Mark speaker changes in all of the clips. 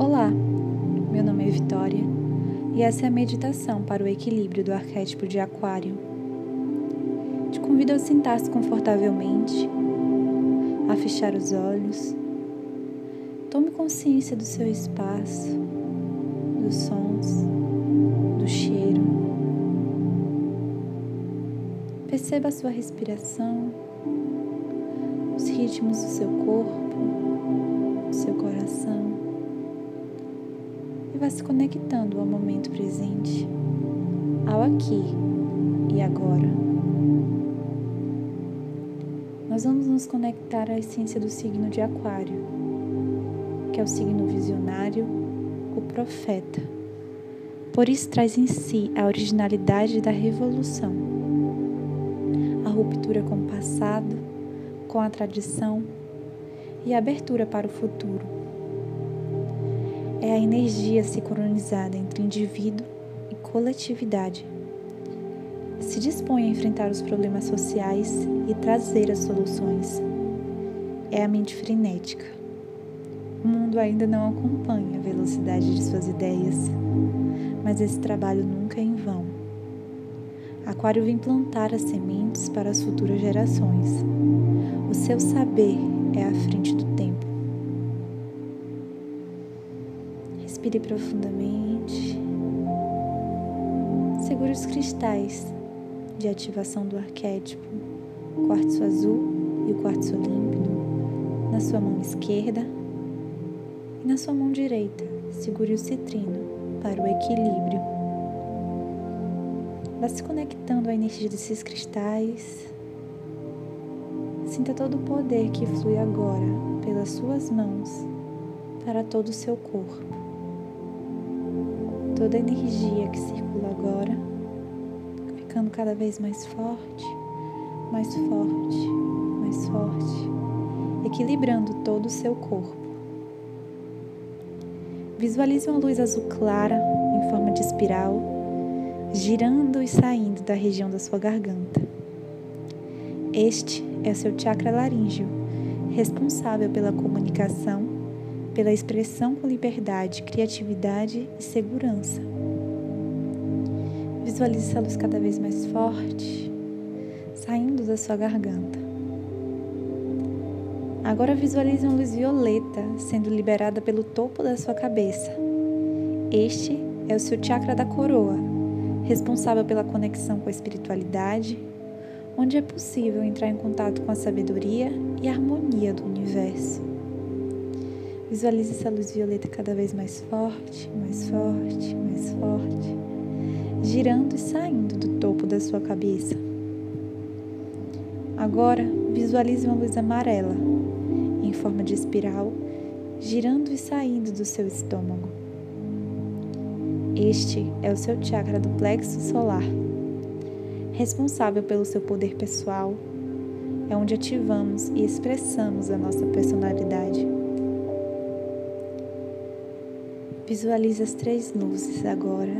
Speaker 1: Olá, meu nome é Vitória e essa é a meditação para o equilíbrio do arquétipo de Aquário. Te convido a sentar-se confortavelmente, a fechar os olhos. Tome consciência do seu espaço, dos sons, do cheiro. Perceba a sua respiração, os ritmos do seu corpo, do seu coração vá se conectando ao momento presente, ao aqui e agora. Nós vamos nos conectar à essência do signo de Aquário, que é o signo visionário, o profeta. Por isso traz em si a originalidade da revolução, a ruptura com o passado, com a tradição e a abertura para o futuro é a energia sincronizada entre indivíduo e coletividade. Se dispõe a enfrentar os problemas sociais e trazer as soluções. É a mente frenética. O mundo ainda não acompanha a velocidade de suas ideias, mas esse trabalho nunca é em vão. Aquário vem plantar as sementes para as futuras gerações. O seu saber é à frente do Respire profundamente. Segure os cristais de ativação do arquétipo, o quartzo azul e o quartzo límpido, na sua mão esquerda e na sua mão direita. Segure o citrino para o equilíbrio. Vá se conectando à energia desses cristais. Sinta todo o poder que flui agora pelas suas mãos para todo o seu corpo toda a energia que circula agora, ficando cada vez mais forte, mais forte, mais forte, equilibrando todo o seu corpo. Visualize uma luz azul clara em forma de espiral, girando e saindo da região da sua garganta. Este é o seu chakra laríngeo, responsável pela comunicação pela expressão com liberdade, criatividade e segurança. Visualize essa luz cada vez mais forte, saindo da sua garganta. Agora visualize uma luz violeta sendo liberada pelo topo da sua cabeça. Este é o seu chakra da coroa, responsável pela conexão com a espiritualidade, onde é possível entrar em contato com a sabedoria e harmonia do universo. Visualize essa luz violeta cada vez mais forte, mais forte, mais forte, girando e saindo do topo da sua cabeça. Agora, visualize uma luz amarela, em forma de espiral, girando e saindo do seu estômago. Este é o seu chakra do plexo solar, responsável pelo seu poder pessoal, é onde ativamos e expressamos a nossa personalidade. Visualize as três luzes agora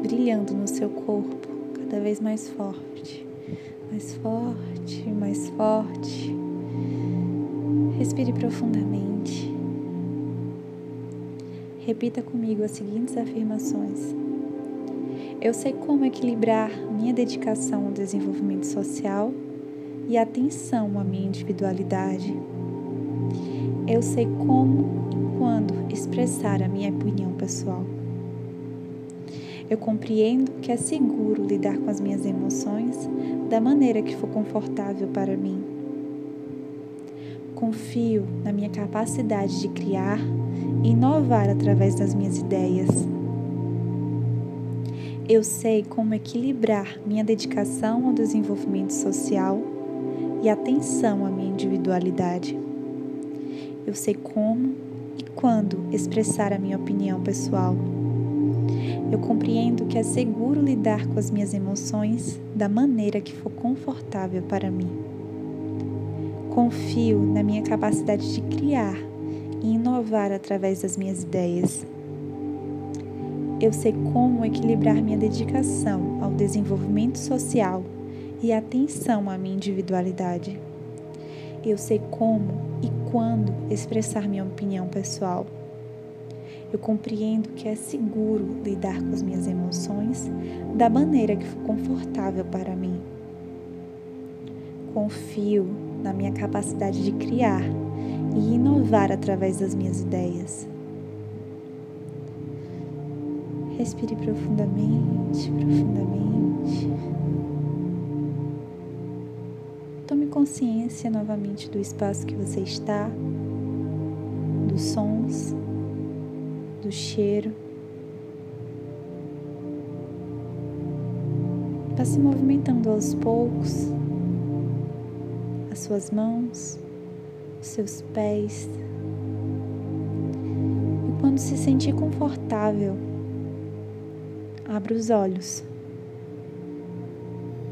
Speaker 1: brilhando no seu corpo, cada vez mais forte, mais forte, mais forte. Respire profundamente. Repita comigo as seguintes afirmações. Eu sei como equilibrar minha dedicação ao desenvolvimento social e atenção à minha individualidade. Eu sei como quando expressar a minha opinião pessoal. Eu compreendo que é seguro lidar com as minhas emoções da maneira que for confortável para mim. Confio na minha capacidade de criar e inovar através das minhas ideias. Eu sei como equilibrar minha dedicação ao desenvolvimento social e atenção à minha individualidade. Eu sei como e quando expressar a minha opinião pessoal. Eu compreendo que é seguro lidar com as minhas emoções da maneira que for confortável para mim. Confio na minha capacidade de criar e inovar através das minhas ideias. Eu sei como equilibrar minha dedicação ao desenvolvimento social e atenção à minha individualidade. Eu sei como e quando expressar minha opinião pessoal. Eu compreendo que é seguro lidar com as minhas emoções da maneira que for confortável para mim. Confio na minha capacidade de criar e inovar através das minhas ideias. Respire profundamente, profundamente. Consciência novamente do espaço que você está, dos sons, do cheiro. Vá se movimentando aos poucos, as suas mãos, os seus pés. E quando se sentir confortável, abra os olhos.